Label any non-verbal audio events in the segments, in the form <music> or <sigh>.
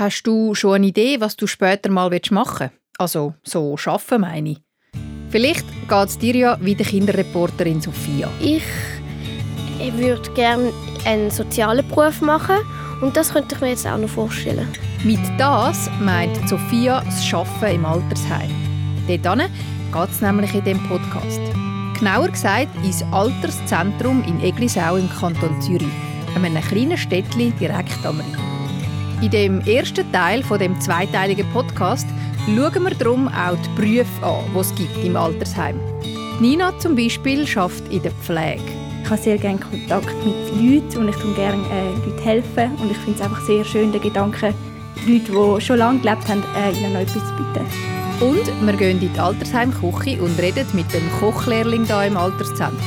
Hast du schon eine Idee, was du später mal machen willst? Also so schaffen meine ich. Vielleicht geht es dir ja wie der Kinderreporterin Sophia. Ich, ich würde gerne einen sozialen Beruf machen und das könnte ich mir jetzt auch noch vorstellen. Mit das meint Sophia das Arbeiten im Altersheim. Dort geht es nämlich in diesem Podcast. Genauer gesagt ins Alterszentrum in Eglisau im Kanton Zürich, einem kleinen Städtchen direkt am Rhein. In dem ersten Teil von dem zweiteiligen Podcast schauen wir darum auch die Berufe an, die es gibt im Altersheim. Nina zum Beispiel arbeitet in der Pflege. Ich habe sehr gerne Kontakt mit Leuten und ich tue gerne äh, Leuten helfen. Und ich finde es einfach sehr schön, den Gedanken, Leute, die schon lange gelebt haben, äh, ihnen noch etwas zu bieten. Und wir gehen in die Altersheimküche und reden mit dem Kochlehrling hier im Alterszentrum,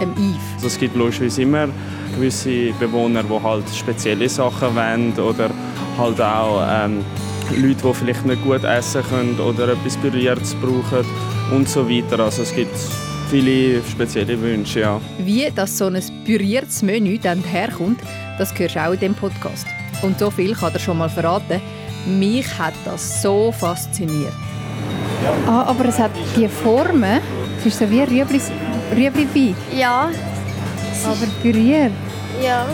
dem Yves. Also es gibt logischerweise immer gewisse Bewohner, die halt spezielle Sachen wollen oder halt auch ähm, Leute, die vielleicht nicht gut essen können oder etwas Berührtes brauchen und so weiter. Also es gibt viele spezielle Wünsche, ja. Wie das so ein püriertes Menü dann herkommt, das hörst du auch in diesem Podcast. Und so viel kann er schon mal verraten. Mich hat das so fasziniert. Ah, aber es hat die Formen, es ist so wie Rüebli, Rüebli Ja. Aber püriert. Ja.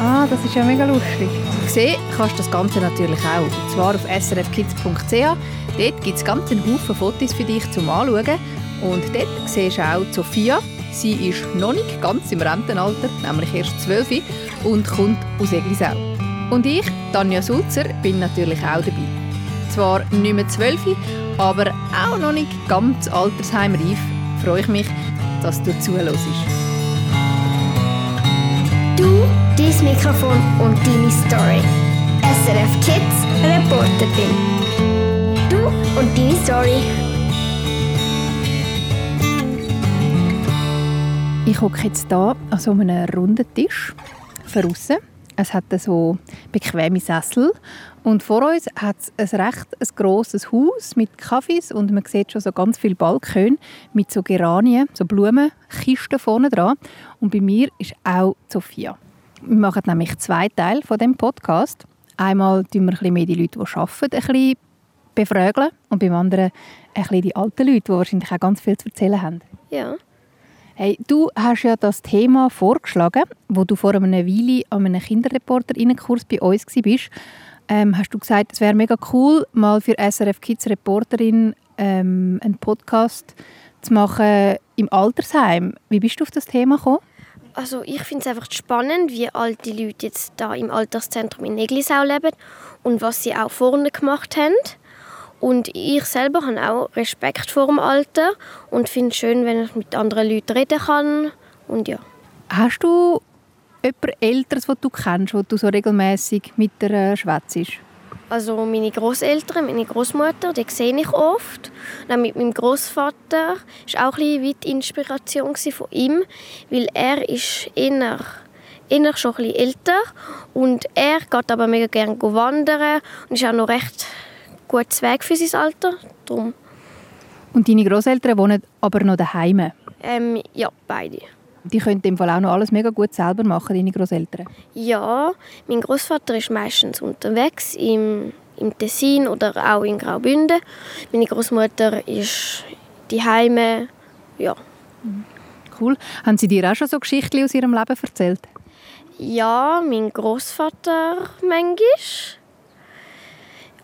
Ah, das ist ja mega lustig. Sehen kannst du das Ganze natürlich auch. Und zwar auf srfkids.ch. Dort gibt es ganz einen Haufen Fotos für dich zum Anschauen. Und dort siehst du auch Sophia. Sie ist noch nicht ganz im Rentenalter, nämlich erst 12 und kommt aus Eglisau. Und ich, Tanja Sulzer, bin natürlich auch dabei. Zwar nicht mehr 12, aber auch noch nicht ganz altersheimreif. Freue ich mich, dass du zuhörst. Mikrofon und deine Story. SRF Kids Reporterin. Du und deine Story. Ich hocke jetzt hier an so einem runden Tisch draussen. Es hat so bequeme Sessel und vor uns hat es ein recht ein grosses Haus mit Kaffees und man sieht schon so ganz viele Balkone mit so Geranien, so Blumenkisten vorne dran. Und bei mir ist auch Sophia. Wir machen nämlich zwei Teile von dem Podcast. Einmal tun wir ein bisschen mehr die Leute, die arbeiten, ein bisschen befragen und beim anderen ein bisschen die alten Leute, die wahrscheinlich auch ganz viel zu erzählen haben. Ja. Hey, du hast ja das Thema vorgeschlagen, wo du vor einer Weile an einem Kinderreporter-Kurs bei uns warst. Ähm, hast du gesagt, es wäre mega cool, mal für SRF Kids Reporterin ähm, einen Podcast zu machen im Altersheim. Wie bist du auf das Thema gekommen? Also ich finde es einfach spannend, wie alte Leute jetzt da im Alterszentrum in Neglisau leben und was sie auch vorne gemacht haben. Und ich selber habe auch Respekt vor dem Alter und finde es schön, wenn ich mit anderen Leuten reden kann. Und ja. Hast du jemand Älteres, das du kennst, wo du so regelmäßig mit der äh, schwätzt? Also meine Großeltern, meine Großmutter, die sehe ich oft. Dann mit meinem Großvater war auch ein bisschen die Inspiration von ihm, weil er ist eher, eher schon ein bisschen älter und er geht aber mega gerne wandern und ist auch noch recht gutes Weg für sein Alter. Darum, Und deine Großeltern wohnen aber noch daheim. ähm, ja, beide. Die können im Fall auch noch alles mega gut selber machen, deine Großeltern. Ja, mein Großvater ist meistens unterwegs im, im Tessin oder auch in Graubünden. Meine Großmutter ist die Heime. Ja. Cool. Haben sie dir auch schon so Geschichten aus ihrem Leben erzählt? ja, mein Großvater manchmal.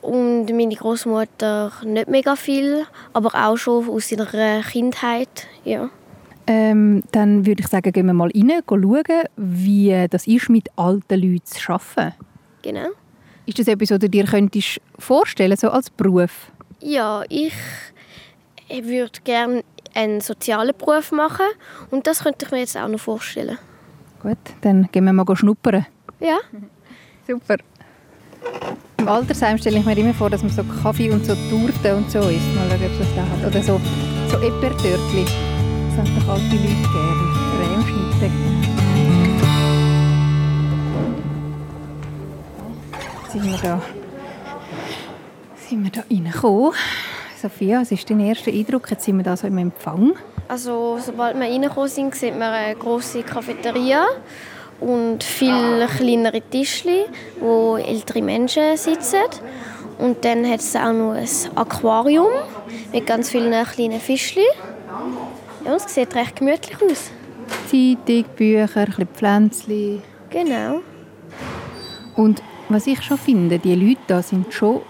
Und meine Großmutter nicht mega viel, aber auch schon aus ihrer Kindheit. Ja. Ähm, dann würde ich sagen, gehen wir mal rein, schauen, wie das ist, mit alten Leuten zu arbeiten. Genau. Ist das etwas, was du dir könntest vorstellen so als Beruf? Ja, ich würde gerne einen sozialen Beruf machen und das könnte ich mir jetzt auch noch vorstellen. Gut, dann gehen wir mal schnuppern. Ja. <laughs> Super. Im Altersheim stelle ich mir immer vor, dass man so Kaffee und so Torten und so isst. Mal schauen, ob es das da hat. Oder so, so Eppertörtli. Haben doch alte Leute gerne. Cremeschnitte. Sind wir da, sind wir da reingekommen? Sophia, was ist dein erster Eindruck? Jetzt sind wir da so im Empfang. Also, sobald wir reingekommen sind, sieht man eine grosse Cafeteria und viele kleinere Tischli, wo ältere Menschen sitzen. Und dann hat es auch noch ein Aquarium mit ganz vielen kleinen Fischchen. Ja, es sieht recht gemütlich aus. Zeitung, Bücher, ein bisschen Pflänzchen. Genau. Und was ich schon finde, die Leute da sind schon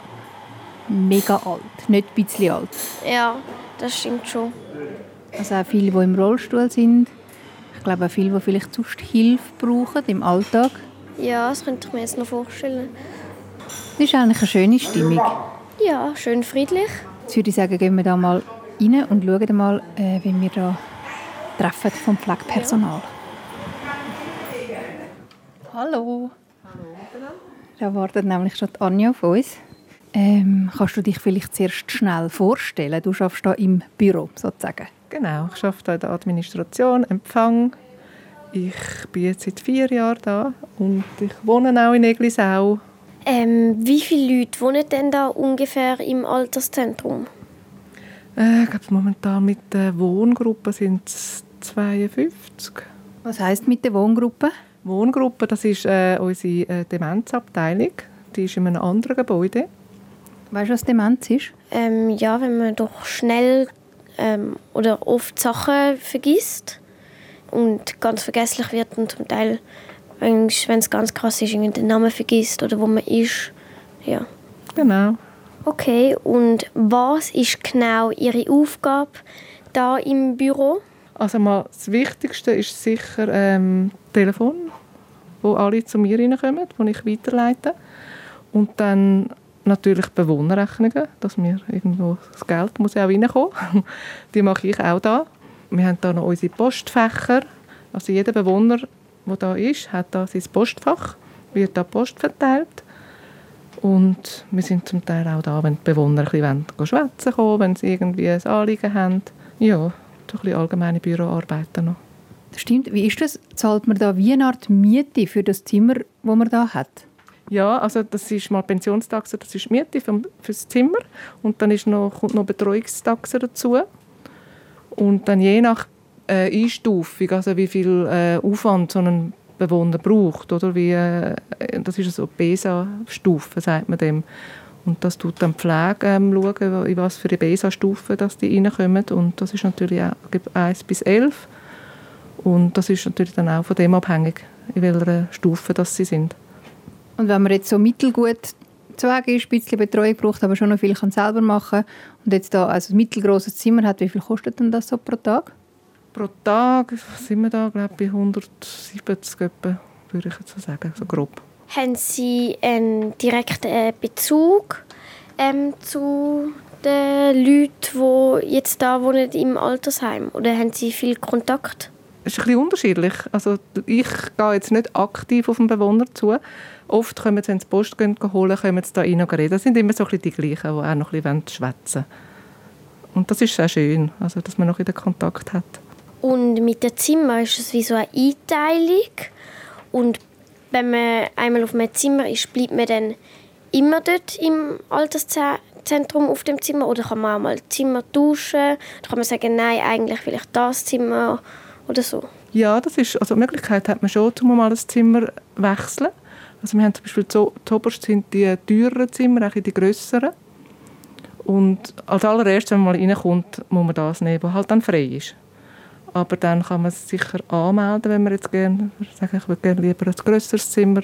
mega alt, nicht ein bisschen alt. Ja, das stimmt schon. Also auch viele, die im Rollstuhl sind. Ich glaube auch viele, die vielleicht sonst Hilfe brauchen im Alltag. Ja, das könnte ich mir jetzt noch vorstellen. Das ist eigentlich eine schöne Stimmung. Ja, schön friedlich. Jetzt würde ich sagen, gehen wir da mal rein und schauen mal, äh, wie wir da treffen vom Pflegepersonal. Hallo. Hallo Da wartet nämlich schon die Anja auf uns. Ähm, kannst du dich vielleicht zuerst schnell vorstellen? Du arbeitest hier im Büro sozusagen. Genau, ich arbeite hier in der Administration, Empfang. Ich bin jetzt seit vier Jahren da und ich wohne auch in Eglisau. Ähm, wie viele Leute wohnen denn da ungefähr im Alterszentrum? Äh, ich glaube, momentan mit der Wohngruppe sind es 52. Was heißt mit der Wohngruppe? Wohngruppe, das ist äh, unsere äh, Demenzabteilung. Die ist in einem anderen Gebäude. Weißt du, was Demenz ist? Ähm, ja, wenn man doch schnell ähm, oder oft Sachen vergisst und ganz vergesslich wird und zum Teil, wenn es ganz krass ist, den Namen vergisst oder wo man ist. Ja. Genau. Okay, und was ist genau Ihre Aufgabe da im Büro? Also mal, das Wichtigste ist sicher ähm, Telefon, wo alle zu mir reinkommen, wo ich weiterleite. Und dann natürlich Bewohnerrechnungen, dass mir irgendwo das Geld muss auch reinkommen. <laughs> Die mache ich auch da. Wir haben da noch unsere Postfächer. Also jeder Bewohner, der da ist, hat da sein Postfach, wird da Post verteilt. Und wir sind zum Teil auch da, wenn die Bewohner ein bisschen schwätzen kommen, wenn sie irgendwie ein Anliegen haben. Ja, so ein bisschen allgemeine Büroarbeiten noch. Das stimmt. Wie ist das? Zahlt man da wie eine Art Miete für das Zimmer, das man da hat? Ja, also das ist mal Pensionstaxe, das ist Miete für, das Zimmer und dann ist noch, kommt noch Betreuungstaxe dazu. Und dann je nach äh, Einstufung, also wie viel äh, Aufwand so ein Bewohner braucht, oder wie, äh, das ist so BESA-Stufe, sagt man dem. Und das tut dann die Pflege ähm, schauen, in was für eine BESA-Stufe die reinkommen. Und das ist natürlich auch 1 bis 11. Und das ist natürlich dann auch von dem abhängig, in welcher Stufe das sie sind. Und wenn man jetzt so mittelgut zu ist, ein bisschen Betreuung braucht, aber schon noch viel kann selber machen und jetzt da also ein mittelgroßes Zimmer hat, wie viel kostet denn das so pro Tag? Pro Tag sind wir da, glaube ich, bei 170 etwa, würde ich jetzt so sagen, so grob. Haben Sie einen direkten Bezug ähm, zu den Leuten, die jetzt da wohnen im Altersheim? Oder haben Sie viel Kontakt? Es ist ein bisschen unterschiedlich. Also ich gehe jetzt nicht aktiv auf den Bewohner zu. Oft kommen sie, wenn sie Post gehen, holen, kommen sie da rein und reden. Das sind immer so ein die gleichen, die auch noch ein bisschen schwätzen Und das ist sehr schön, also, dass man noch den Kontakt hat. Und mit dem Zimmer ist es wie so eine Einteilung. Und wenn man einmal auf einem Zimmer ist, bleibt man dann immer dort im Alterszentrum auf dem Zimmer? Oder kann man auch mal Zimmer tauschen? Oder kann man sagen, nein, eigentlich will ich das Zimmer oder so? Ja, das ist, also die Möglichkeit hat man schon, um mal das Zimmer wechseln. Also wir haben zum Beispiel zu, oberst sind die teureren Zimmer, auch die grösseren. Und als allererstes, wenn man mal reinkommt, muss man das nehmen, was halt dann frei ist. Aber dann kann man es sicher anmelden, wenn man jetzt gerne, sagen, ich würde gerne lieber ein grösseres Zimmer.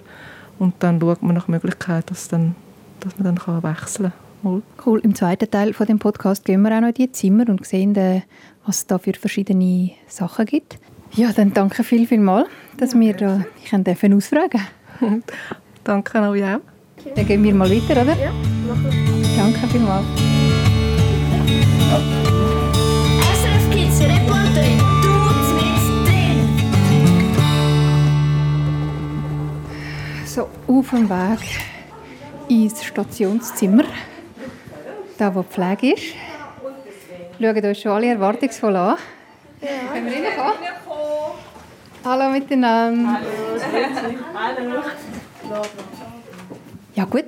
Und dann schaut man nach Möglichkeit, dass, dann, dass man dann wechseln kann. Cool. Im zweiten Teil von dem Podcast gehen wir auch noch in die Zimmer und sehen, äh, was es da für verschiedene Sachen gibt. Ja, dann danke viel, viel mal, dass ja, wir da ich dürfen ausfragen <laughs> Danke an euch auch. Dann gehen wir mal weiter, oder? Ja, machen wir. Danke vielmals. SRF So, auf dem Weg ins Stationszimmer, da wo die Pflege ist. Schauen uns schon alle erwartungsvoll an. Ja. Können wir reinkommen? Hallo miteinander. Hallo. Ja gut,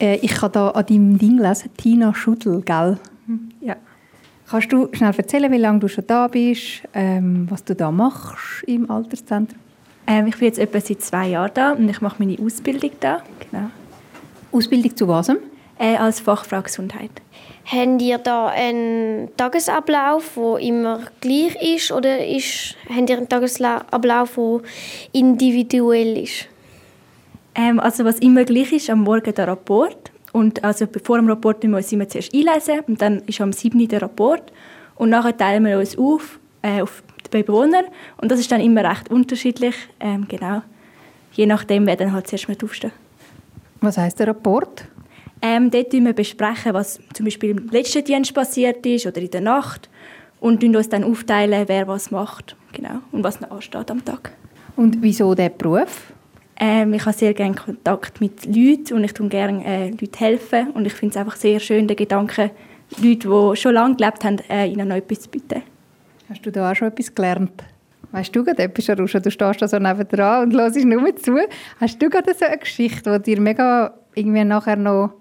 äh, ich kann da an deinem Ding lesen, Tina Schudel, gell? Ja. Kannst du schnell erzählen, wie lange du schon da bist, ähm, was du da machst im Alterszentrum? Ähm, ich bin jetzt etwa seit zwei Jahren da und ich mache meine Ausbildung da. Genau. Ausbildung zu was? Äh, als Fachfrau Gesundheit. Habt ihr da einen Tagesablauf, der immer gleich ist, oder ist, habt ihr einen Tagesablauf, der individuell ist? Ähm, also was immer gleich ist, am Morgen der Rapport. Und also vor dem Rapport müssen wir uns immer zuerst einlesen und dann ist am 7. der Rapport. Und nachher teilen wir uns auf, äh, auf die Bewohner. Und das ist dann immer recht unterschiedlich, ähm, genau. Je nachdem, wer dann halt zuerst mit aufsteht. Was heißt der Rapport? Ähm, dort besprechen wir, was zum Beispiel im letzten Dienst passiert ist oder in der Nacht und uns dann aufteilen, wer was macht genau, und was noch ansteht am Tag. Und wieso dieser Beruf? Ähm, ich habe sehr gerne Kontakt mit Leuten und ich tue gerne äh, Leuten helfen und ich finde es einfach sehr schön, den Gedanken, Leute, die schon lange gelebt haben, äh, ihnen noch etwas zu bieten. Hast du da auch schon etwas gelernt? Weißt du gerade etwas, Arusha? Du stehst da so nebendran und hörst nur zu. Hast du gerade so eine Geschichte, die dir mega irgendwie nachher noch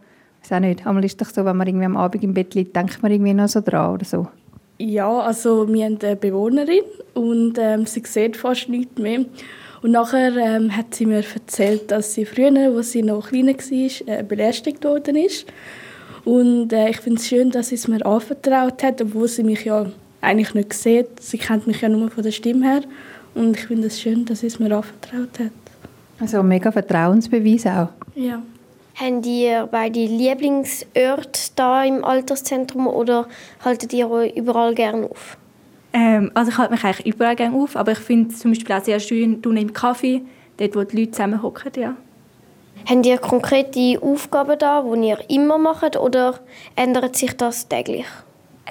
ich weiß auch nicht, einmal ist doch so, wenn man irgendwie am Abend im Bett liegt, denkt man irgendwie noch so dran oder so. Ja, also wir haben eine Bewohnerin und ähm, sie sieht fast nichts mehr. Und nachher ähm, hat sie mir erzählt, dass sie früher, als sie noch kleiner war, äh, belästigt worden ist. Und äh, ich finde es schön, dass sie es mir anvertraut hat, obwohl sie mich ja eigentlich nicht sieht. Sie kennt mich ja nur von der Stimme her. Und ich finde es schön, dass sie es mir anvertraut hat. Also mega Vertrauensbeweis auch. Ja. Habt ihr beide Lieblingsorte da im Alterszentrum oder haltet ihr euch überall gerne auf? Ähm, also ich halte mich eigentlich überall gerne auf, aber ich finde es zum Beispiel auch sehr schön im Kaffee, dort wo die Leute zusammen hocken, ja. Habt ihr konkrete Aufgaben da, die ihr immer macht oder ändert sich das täglich?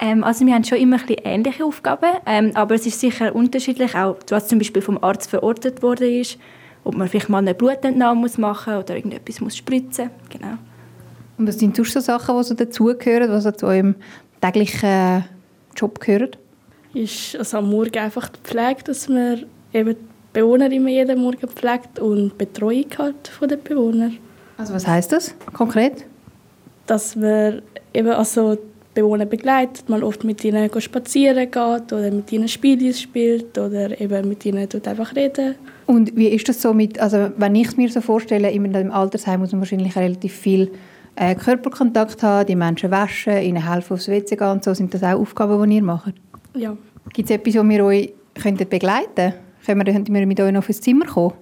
Ähm, also wir haben schon immer ein ähnliche Aufgaben, ähm, aber es ist sicher unterschiedlich, auch was zum Beispiel vom Arzt verordnet worden ist ob man vielleicht mal eine Blutentnahme muss machen muss oder irgendetwas muss spritzen genau. Und was sind sonst so Sachen, die so dazugehören, die so zu eurem täglichen Job gehören? Ist also am Morgen einfach die Pflege, dass man eben die Bewohner immer jeden Morgen pflegt und Betreuung hat von den Bewohnern. Also was heißt das konkret? Dass man eben also Bewohner begleitet, mal oft mit ihnen spazieren geht oder mit ihnen Spiele spielt oder eben mit ihnen einfach reden. Und wie ist das so mit, also wenn ich es mir so vorstelle, in einem Altersheim muss man wahrscheinlich relativ viel äh, Körperkontakt haben, die Menschen waschen, ihnen helfen aufs WC gehen und so. Sind das auch Aufgaben, die ihr macht? Ja. Gibt es etwas, wo wir euch könnten begleiten könnten? Könnten wir mit euch noch auf das Zimmer kommen?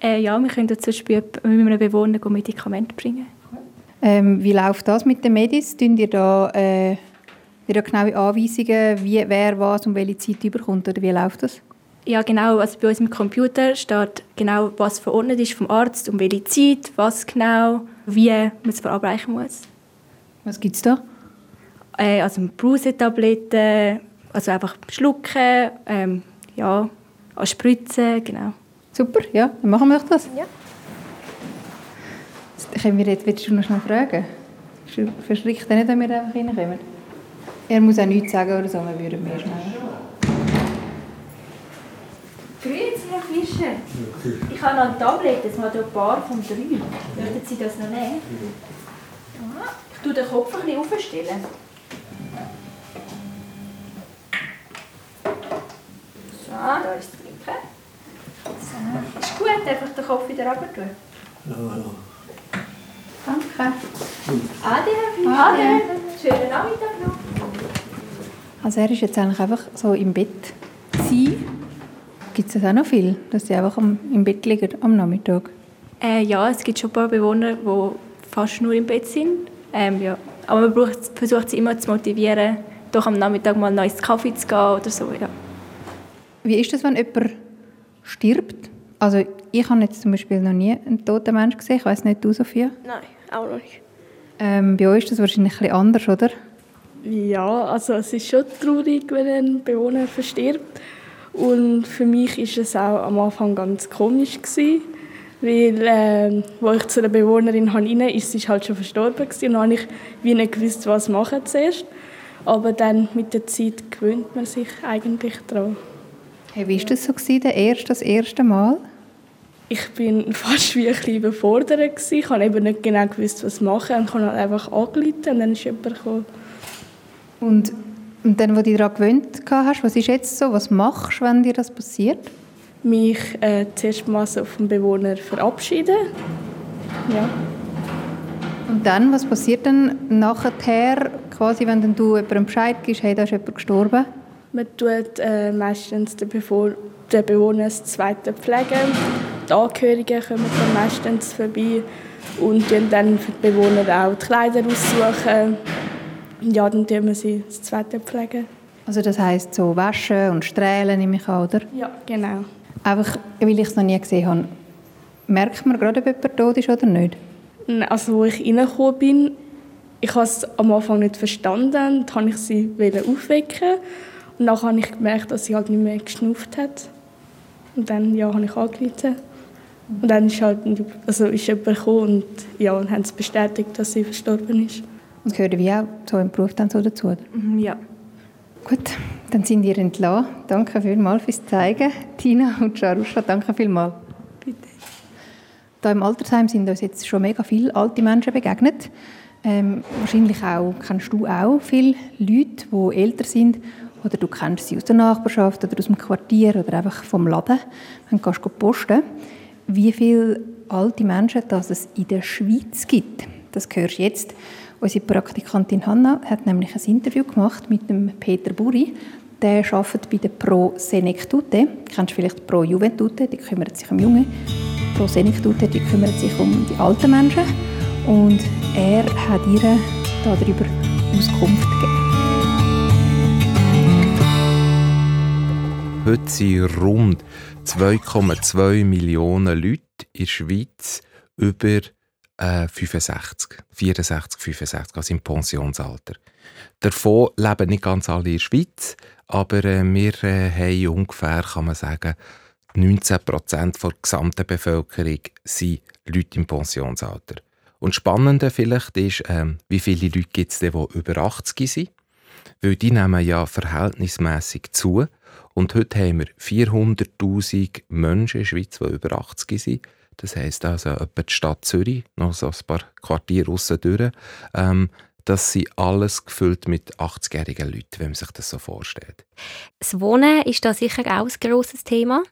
Äh, ja, wir können zum Beispiel mit einem Bewohner Medikamente bringen. Ähm, wie läuft das mit den Medis? Tun ihr da, äh, ihr da genaue Anweisungen, wie, wer was und welche Zeit überkommt? Oder wie läuft das? Ja, genau. Also bei uns im Computer steht genau, was verordnet ist vom Arzt, um welche Zeit, was genau, wie man es verabreichen muss. Was gibt es da? Äh, also Brausetabletten, also einfach schlucken, ähm, ja, Spritzen, genau. Super, ja, dann machen wir doch das. Ja. Können wir jetzt, willst du noch schnell fragen? Verschreckt nicht, wenn wir einfach reinkommen? Er muss auch nichts sagen oder so, wir würden mehr schnell. Grüezi, Herr Fischer. Ich habe noch ein Tablet, das mal ein paar von drei. Möchten Sie das noch nehmen? Ja. Ich tue den Kopf ein bisschen aufstellen. So, da ist das Trinken. So. Ist gut, einfach den Kopf wieder runter tun. Ja, ja. Danke. Ade. Ade. Schönen Nachmittag noch. Also er ist jetzt eigentlich einfach so im Bett. Sie, gibt es das auch noch viel, dass sie einfach im Bett liegen am Nachmittag? Äh, ja, es gibt schon ein paar Bewohner, die fast nur im Bett sind. Ähm, ja. Aber man braucht, versucht sie immer zu motivieren, doch am Nachmittag mal noch ins Kaffee zu gehen oder so. Ja. Wie ist das, wenn jemand stirbt? Also ich habe jetzt zum Beispiel noch nie einen toten Menschen gesehen. Ich weiß nicht, du, Sophia? Nein, auch noch nicht. Ähm, bei euch ist das wahrscheinlich ein bisschen anders, oder? Ja, also es ist schon traurig, wenn ein Bewohner verstirbt. Und für mich ist es auch am Anfang ganz komisch gewesen, weil äh, wo ich zu der Bewohnerin rein ist, sie halt schon verstorben gewesen. und dann habe ich wie nicht gewusst, was machen zuerst. Aber dann mit der Zeit gewöhnt man sich eigentlich daran. Hey, wie war das so, gewesen, der erste, das erste Mal? Ich bin fast wie ein bisschen überfordert. Gewesen. Ich habe eben nicht genau gewusst, was machen. Und ich habe halt einfach angerufen und dann ist jemand gekommen. Und, und dann, wo du dich daran gewöhnt hast, was ist jetzt so? Was machst du, wenn dir das passiert? mich äh, zuerst mal so vom Bewohner verabschieden. Ja. Und dann, was passiert dann nachher, quasi, wenn dann du jemandem Bescheid gibst, hey, da ist jemand gestorben? Man tut äh, meistens den Bewohner das zweite pflegen. Die Angehörigen kommen dann meistens vorbei und dann für die Bewohner auch die Kleider aussuchen. Ja, dann tun wir sie das zweite pflegen. Also das heisst so waschen und strählen, nehme ich an, oder? Ja, genau. Einfach, weil ich es noch nie gesehen habe. Merkt man gerade, ob jemand tot ist oder nicht? Also, als ich reingekommen bin, ich habe es am Anfang nicht verstanden. Dann wollte ich sie aufwecken. Und dann habe ich gemerkt, dass sie halt nicht mehr geschnauft hat. Und dann ja, habe ich angerufen. Und dann ist, halt, also ist jemand gekommen und, ja, und haben es bestätigt, dass sie verstorben ist. Und gehört wie auch so im Beruf dann so dazu? Mhm, ja. Gut, dann sind ihr entlassen. Danke vielmals fürs Zeigen. Tina und Charusha, danke vielmals. Bitte. Hier im Altersheim sind uns jetzt schon mega viele alte Menschen begegnet. Ähm, wahrscheinlich auch, kennst du auch viele Leute, die älter sind oder du kennst sie aus der Nachbarschaft oder aus dem Quartier oder einfach vom Laden, wenn du gehst posten Wie viele alte Menschen dass es in der Schweiz gibt, das hörst du jetzt. Unsere Praktikantin Hanna hat nämlich ein Interview gemacht mit dem Peter Buri. Der arbeitet bei der Pro Senectute. Du kennst vielleicht Pro Juventute, die kümmert sich um Junge. Pro Senectute, die kümmert sich um die alten Menschen. Und er hat ihr darüber Auskunft gegeben. Heute sind rund 2,2 Millionen Leute in der Schweiz über äh, 65, 64, 65, also im Pensionsalter. Davon leben nicht ganz alle in der Schweiz, aber äh, wir äh, haben ungefähr, kann man sagen, 19 Prozent der gesamten Bevölkerung sind Leute im Pensionsalter. Und spannender vielleicht ist, ähm, wie viele Leute gibt es, die über 80 sind. Weil die nehmen ja verhältnismäßig zu. Und heute haben wir 400'000 Menschen in der Schweiz, die über 80 sind. Das heisst also etwa die Stadt Zürich, noch so ein paar Quartiere durch. Ähm, das sind alles gefüllt mit 80-jährigen Leuten, wenn man sich das so vorstellt. Das Wohnen ist da sicher auch ein grosses Thema,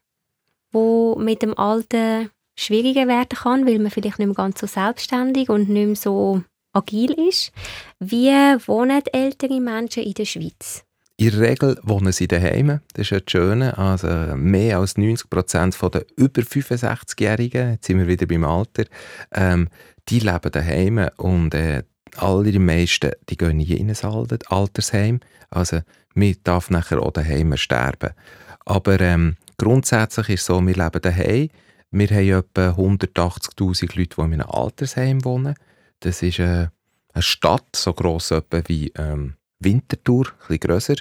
wo mit dem Alter schwieriger werden kann, weil man vielleicht nicht mehr ganz so selbstständig und nicht mehr so agil ist. Wie wohnen ältere Menschen in der Schweiz? In der Regel wohnen sie daheim. Das ist ja das Schöne. Also mehr als 90 Prozent der über 65-Jährigen, jetzt sind wir wieder beim Alter, ähm, die leben daheim und äh, alle meisten die gehen nie in ein Altersheim. Also man darf nachher auch daheim sterben. Aber ähm, grundsätzlich ist es so, wir leben daheim. Wir haben etwa 180'000 Leute, die in einem Altersheim wohnen. Das ist äh, eine Stadt, so gross etwa wie ähm, Winterthur, bisschen grösser,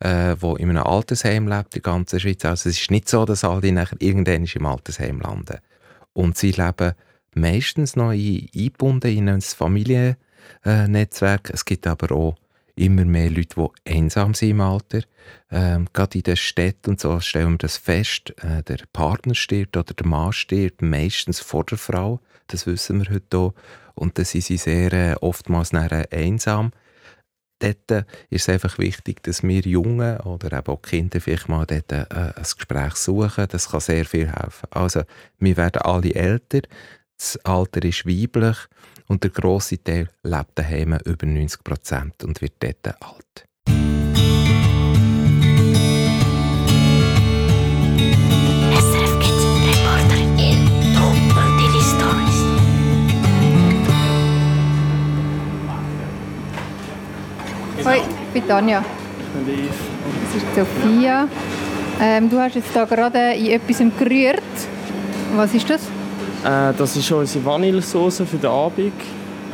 äh, wo in einem Altersheim lebt, die ganze Schweiz. Also es ist nicht so, dass alle nachher irgendwann im Altersheim landen. Und sie leben meistens noch eingebunden in ein Familiennetzwerk. Es gibt aber auch immer mehr Leute, die einsam sind im Alter. Ähm, gerade in den Städten und so stellen wir das fest. Äh, der Partner stirbt oder der Mann stirbt meistens vor der Frau. Das wissen wir heute auch. Und dann sind sie sehr äh, oftmals einsam dort ist es einfach wichtig, dass wir Jungen oder eben auch Kinder vielleicht mal dort äh, ein Gespräch suchen. Das kann sehr viel helfen. Also, wir werden alle älter, das Alter ist weiblich und der grosse Teil lebt daheim über 90 Prozent und wird dort alt. Hoi, ich bin Tanja. Ich bin Liv. Das ist Sophia. Ähm, du hast jetzt da gerade in etwas gerührt. Was ist das? Äh, das ist unsere Vanillesauce für den Abend.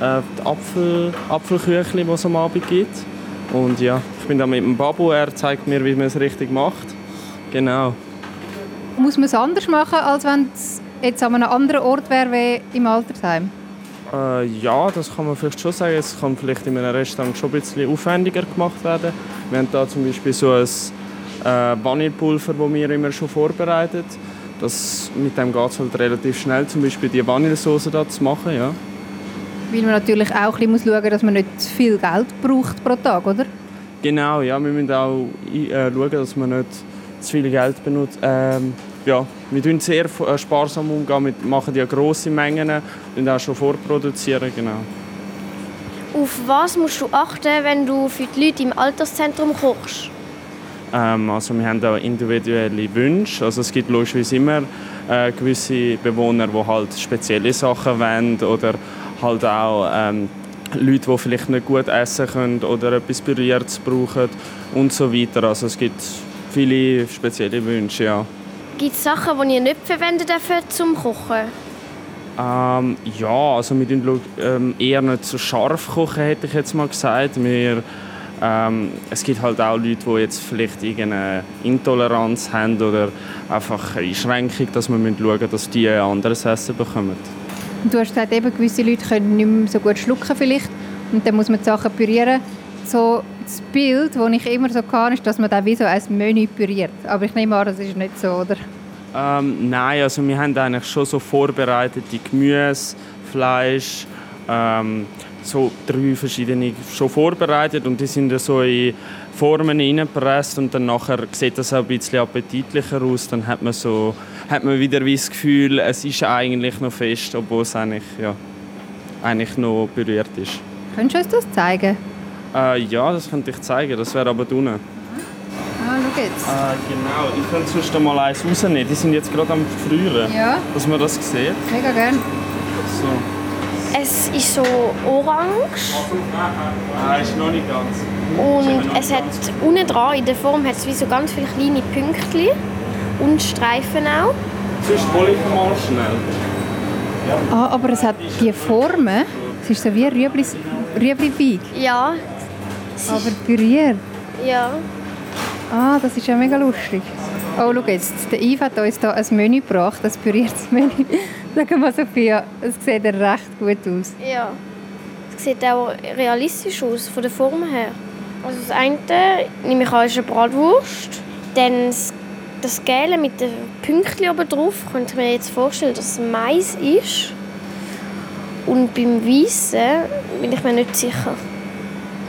Äh, die Apfel, Apfelküchli, die es am Abend gibt. Und ja, ich bin da mit dem Babu. Er zeigt mir, wie man es richtig macht. Genau. Muss man es anders machen, als wenn es jetzt an einem anderen Ort wäre wie im Altersheim? Äh, ja, das kann man vielleicht schon sagen. Es kann vielleicht in einem Restaurant schon ein bisschen aufwendiger gemacht werden. Wir haben da zum Beispiel so ein äh, Vanillepulver, das wir immer schon vorbereitet. Das, mit dem geht es halt relativ schnell, zum Beispiel die Vanillesauce da zu machen. Ja. Weil man natürlich auch ein bisschen schauen muss, dass man nicht zu viel Geld braucht pro Tag, oder? Genau, ja. Wir müssen auch äh, schauen, dass man nicht zu viel Geld benutzt, äh, ja, wir tun sehr äh, sparsam umgehen, wir machen ja grosse Mengen und auch schon vorproduzieren, genau. Auf was musst du achten, wenn du für die Leute im Alterszentrum kochst? Ähm, also wir haben auch individuelle Wünsche. Also es gibt logischerweise immer äh, gewisse Bewohner, die halt spezielle Sachen wollen oder halt auch ähm, Leute, die vielleicht nicht gut essen können oder etwas Berührtes brauchen und so weiter. Also es gibt viele spezielle Wünsche, ja. Gibt es Sachen, die ihr nicht verwenden dürft zum Kochen? Ähm, ja, also wir tun ähm, eher nicht so scharf kochen, hätte ich jetzt mal gesagt. Wir, ähm, es gibt halt auch Leute, die jetzt vielleicht irgendeine Intoleranz haben oder einfach eine Einschränkung, dass wir schauen müssen, dass die ein anderes Essen bekommen. Du hast gesagt, eben, gewisse Leute können nicht mehr so gut schlucken vielleicht und dann muss man die Sachen pürieren. So das Bild, das ich immer so kann, ist, dass man das wie so als Menü püriert. Aber ich nehme an, das ist nicht so, oder? Ähm, nein, also wir haben eigentlich schon so vorbereitete Gemüse, Fleisch, ähm, so drei verschiedene schon vorbereitet und die sind dann so in Formen hineingepresst und dann nachher sieht das auch ein bisschen appetitlicher aus. Dann hat man, so, hat man wieder wie das Gefühl, es ist eigentlich noch fest, obwohl es eigentlich, ja, eigentlich noch berührt ist. Könntest du uns das zeigen? Äh, ja, das könnte ich zeigen, das wäre aber unten. Ah, schau jetzt. Äh, genau, ich könnte sonst mal eins rausnehmen. Die sind jetzt gerade am Frieren, Ja, dass man das sieht. mega gern. So. Es ist so orange Nein, ist noch nicht ganz. und es hat unten dran in der Form hat es wie so ganz viele kleine Pünktchen und Streifen auch. Sonst hole ich mal schnell. Ah, aber es hat die Formen. Es ist so wie Rüebli, Rüebli-Beig, Ja, aber püriert. ja. Ah, das ist ja mega lustig. Oh, schau jetzt, der Yves hat uns hier ein Menü gebracht, ein püriertes <laughs> Menü. Sag mal, Sophia, es sieht ja recht gut aus. Ja. Es sieht auch realistisch aus, von der Form her. Also das eine, nehme ich an, ist eine Bratwurst. Dann das, das Gelbe mit den Pünktchen oben drauf, könnte ich mir jetzt vorstellen, dass es Mais ist. Und beim Weißen bin ich mir nicht sicher.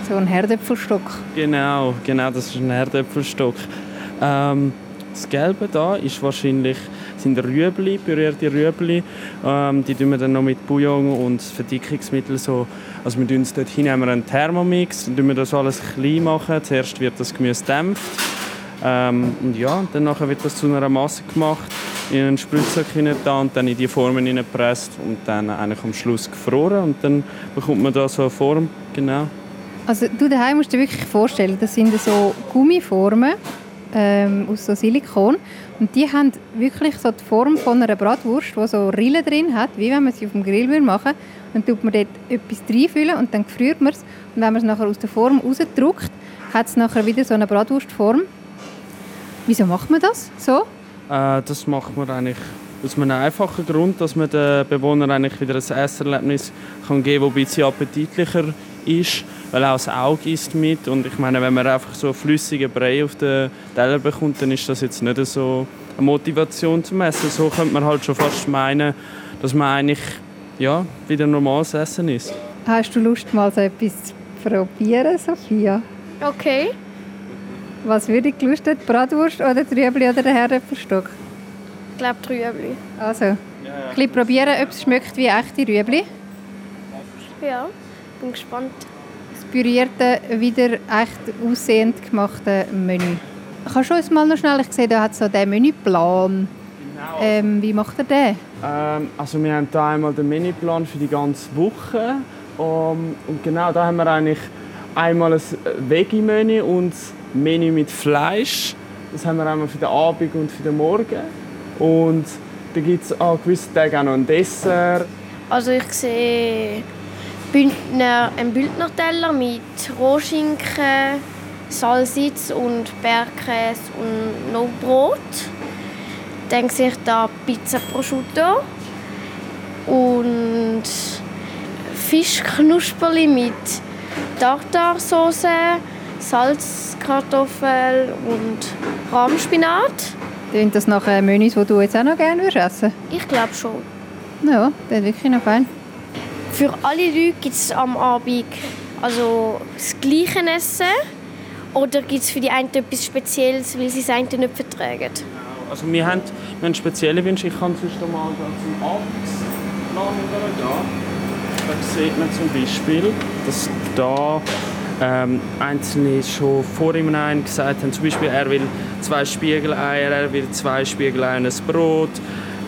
So ein Herdöpfelstock. Genau, genau, das ist ein Herdöpfelstock. Ähm, das Gelbe da ist wahrscheinlich sind Rüebli, pürierte Rüebli. Ähm, die tun wir dann noch mit Bouillon und Verdickungsmittel so. Also wir tun dort hin, haben wir einen Thermomix, dann tun wir das alles klein machen. Zuerst wird das Gemüse dämpft. Ähm, und ja, dann nachher wird das zu einer Masse gemacht, in einen Spritzer da und dann in die Formen hineingepresst und dann eigentlich am Schluss gefroren und dann bekommt man da so eine Form, genau. Also du daheim musst dir wirklich vorstellen, das sind so Gummiformen ähm, aus so Silikon und die haben wirklich so die Form von einer Bratwurst, die so Rillen drin hat, wie wenn man sie auf dem Grill würde machen Dann tut man dort etwas reinfüllen und dann gefriert man es und wenn man es nachher aus der Form rausdrückt, hat es nachher wieder so eine Bratwurstform. Wieso macht man das so? Äh, das macht man eigentlich aus einem einfachen Grund, dass man den Bewohnern eigentlich wieder ein Esserlebnis kann geben kann, das ein bisschen appetitlicher ist, weil auch das Auge isst mit und ich meine, wenn man einfach so flüssige Brei auf den Teller bekommt, dann ist das jetzt nicht so eine Motivation zum Essen. So könnte man halt schon fast meinen, dass man eigentlich ja, wieder normales Essen isst. Hast du Lust, mal so etwas zu probieren, Sophia? Okay. Was würde ich gelustet? Bratwurst oder die Rüebli oder der Herdöpfelstock? Ich glaube Trübli. Also, ein bisschen probieren, ob es schmeckt wie echte Rüebli. Ja, bin gespannt. Das pürierte, wieder echt aussehend gemachte Menü. Kannst du uns mal noch schnell, ich sehe, da hat so den Menüplan. Ähm, wie macht er den? Ähm, also wir haben hier einmal den Menüplan für die ganze Woche. Um, und genau da haben wir eigentlich einmal ein Veggie-Menü und das Menü mit Fleisch. Das haben wir einmal für den Abend und für den Morgen. Und da gibt es an gewissen Tagen auch noch ein Dessert. Also ich sehe Bündner, einen Bündner-Teller mit Rohschinken, Salsitz und Bergkäse und noch Brot. Dann sehe ich da Pizza Prosciutto und Fischknusperli mit Tartarsauce, Salzkartoffel und Rahmspinat. Sind das nachher Menüs, die du jetzt auch noch gerne würdest essen Ich glaube schon. Ja, das ist wirklich noch fein. Für alle Leute gibt es am Abend also das gleiche Essen oder gibt es für die einen etwas Spezielles, weil sie das eine nicht vertragen? Also wir haben, wenn spezielle Wünsche, ich kann sonst mal zum Abendplan gehen. Da sieht man zum Beispiel, dass da ähm, Einzelne schon vor ihm gesagt haben, zum Beispiel er will zwei Spiegeleier, er will zwei Spiegeleier und ein Brot.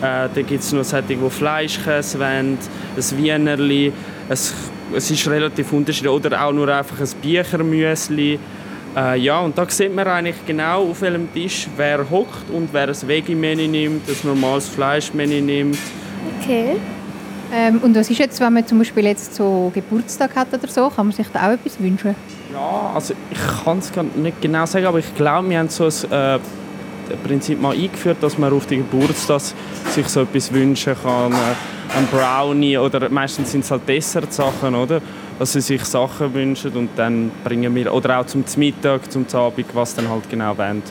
Äh, dann gibt es noch solche, die Fleischkäse wollen, ein Wienerli. Es, es ist relativ unterschiedlich. Oder auch nur einfach ein Büchermüsli. Äh, ja, und da sieht man eigentlich genau auf welchem Tisch, wer hockt und wer ein Veggie-Menü nimmt, ein normales Fleischmenü nimmt. Okay. Ähm, und was ist jetzt, wenn man zum Beispiel jetzt so Geburtstag hat oder so, kann man sich da auch etwas wünschen? Ja, also ich kann es nicht genau sagen, aber ich glaube, wir haben so ein äh, Prinzip mal eingeführt, dass man auf die Geburtstag sich so etwas wünschen kann. Äh, ein Brownie oder meistens sind es halt Dessertsachen, oder? Dass sie sich Sachen wünschen und dann bringen wir, oder auch zum Mittag, zum Abend, was dann halt genau wollen.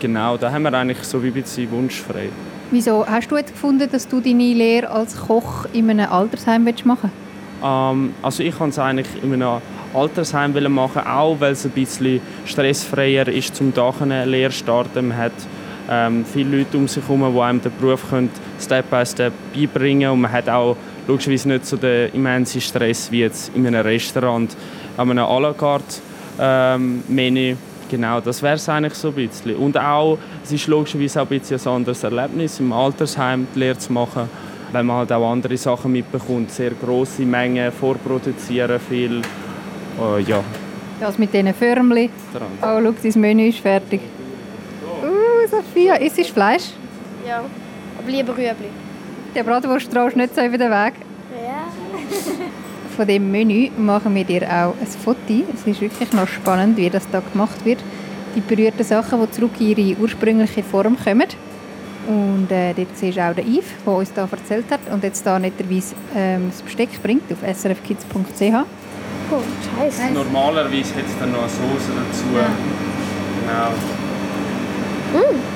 Genau, da haben wir eigentlich so wie ein bisschen wunschfrei. Wieso hast du jetzt gefunden, dass du deine Lehre als Koch in einem Altersheim machen willst? Ähm, also ich kann es eigentlich in einem Altersheim machen, auch weil es ein bisschen stressfreier ist, zum da eine Lehre starten. Man hat ähm, viele Leute um sich herum, die einem den Beruf können, Step by Step beibringen können. Und man hat auch logischerweise nicht so den immensen Stress wie jetzt in einem Restaurant, an einem à la carte ähm, Menü. Genau, das wäre es eigentlich so ein bisschen. Und auch, es ist logischerweise auch ein bisschen ein anderes Erlebnis, im Altersheim die Lehre zu machen, weil man halt auch andere Sachen mitbekommt, sehr große Mengen, vorproduzieren viel Uh, ja. Das mit diesen Förmchen. Oh, schau, dein Menü ist fertig. Sophia, isst du Fleisch? Ja, aber lieber Rüebli. Der Bratwurst traust nicht so über den Weg? Ja. <laughs> Von dem Menü machen wir dir auch ein Foto. Es ist wirklich noch spannend, wie das da gemacht wird. Die berührten Sachen, die zurück in ihre ursprüngliche Form kommen. Und äh, dort siehst du auch den Yves, der uns da erzählt hat und jetzt da netterweise ähm, das Besteck bringt auf srfkids.ch. Oh, scheiße. Normalerweise hat es dann noch eine Soße dazu. Ja. Genau. Mm.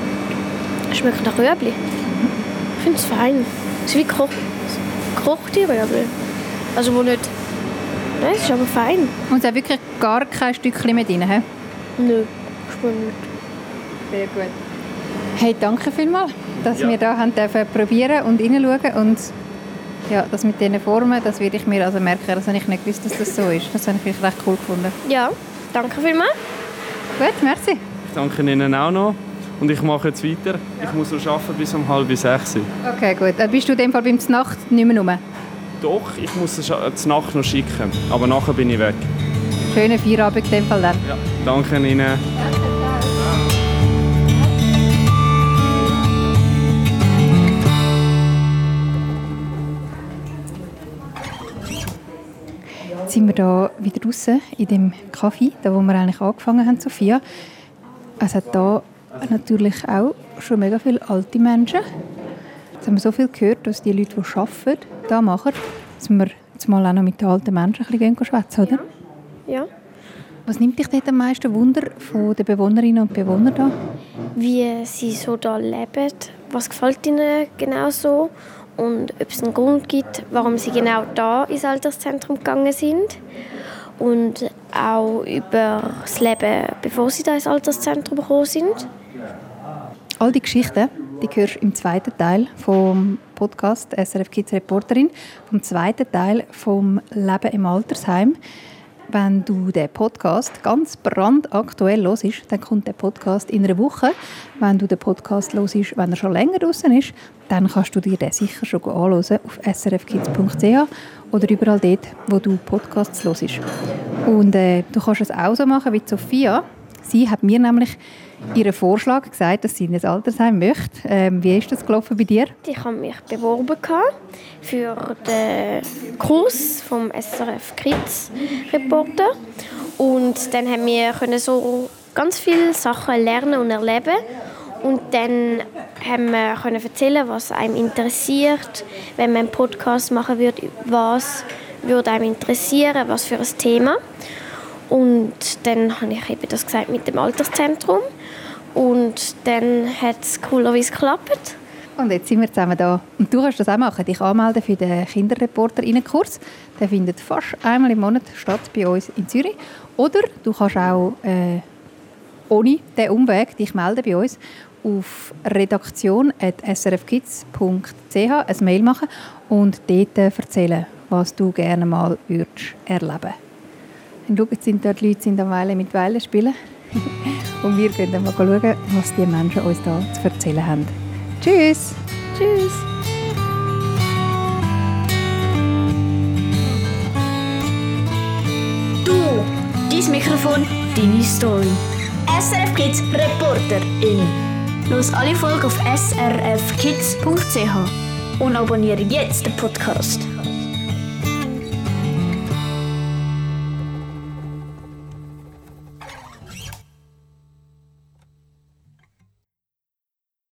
Schmeckt nach Rüebli. Ich finde es fein. Es ist wie gekocht, gekochte Rüebli. Also wo nicht... Nein, es ist aber fein. Und es hat wirklich gar kein Stückchen mehr drin, he? Nö, nicht. Sehr gut. Hey, danke vielmals, dass ja. wir hier haben dürfen probieren und reinschauen und ja, das mit diesen Formen, das werde ich mir also merken. Das habe ich nicht gewusst, dass das so ist. Das habe ich recht cool gefunden. Ja, danke vielmals. Gut, merci. Ich danke Ihnen auch noch. Und ich mache jetzt weiter. Ja. Ich muss noch arbeiten bis um halb sechs. Okay, gut. Dann bist du in dem Fall beim Nacht nicht mehr rum? Doch, ich muss es Nacht noch schicken. Aber nachher bin ich weg. Schönen Feierabend in dem Fall dann. Ja, danke Ihnen. Jetzt sind wir hier wieder draußen in dem Kaffee, da wo wir eigentlich angefangen haben, Sophia. Es hat hier natürlich auch schon mega viele alte Menschen. Jetzt haben wir so viel gehört, dass die Leute, die arbeiten, da machen, dass wir jetzt mal auch noch mit den alten Menschen ein bisschen schwätzen, oder? Ja. Was nimmt dich dort am meisten Wunder von den Bewohnerinnen und Bewohnern da? Wie sie so da leben, was gefällt ihnen genau so und ob es einen Grund gibt, warum sie genau da ins Alterszentrum gegangen sind und auch über das Leben, bevor sie da ins Alterszentrum gekommen sind. All die Geschichten, die hörst du im zweiten Teil vom Podcast SRF Kids Reporterin, vom zweiten Teil vom Leben im Altersheim. Wenn du den Podcast ganz brandaktuell hörst, dann kommt der Podcast in einer Woche. Wenn du den Podcast hörst, wenn er schon länger draußen ist, dann kannst du dir den sicher schon anschauen auf srfkids.ch oder überall dort, wo du Podcasts hörst. Und äh, du kannst es auch so machen wie Sophia. Sie hat mir nämlich ihren Vorschlag gesagt, dass sie in ein Altersheim möchte. Ähm, wie ist das gelaufen bei dir? Ich habe mich beworben für den Kurs vom SRF Kids Reporter und dann haben wir können so ganz viele Sachen lernen und erleben und dann haben wir können erzählen, was einem interessiert, wenn man einen Podcast machen würde, was würde einem interessieren, was für ein Thema. Und dann habe ich eben das gesagt mit dem Alterszentrum. Und dann hat es coolerweise geklappt. Und jetzt sind wir zusammen da. Und du kannst das auch machen, dich anmelden für den Kinderreporter-Kurs. Der findet fast einmal im Monat statt bei uns in Zürich. Oder du kannst auch äh, ohne diesen Umweg dich melden bei uns auf redaktion.srfkids.ch ein Mail machen und dort erzählen, was du gerne mal würdest erleben Und schau, jetzt sind Leute sind am Weile mit Weilen spielen. <laughs> und wir gehen dann mal schauen, was die Menschen uns da zu erzählen haben. Tschüss! Tschüss! Du, dein Mikrofon, deine Story. SRF Kids Reporterin. Los alle Folgen auf srfkids.ch und abonniere jetzt den Podcast.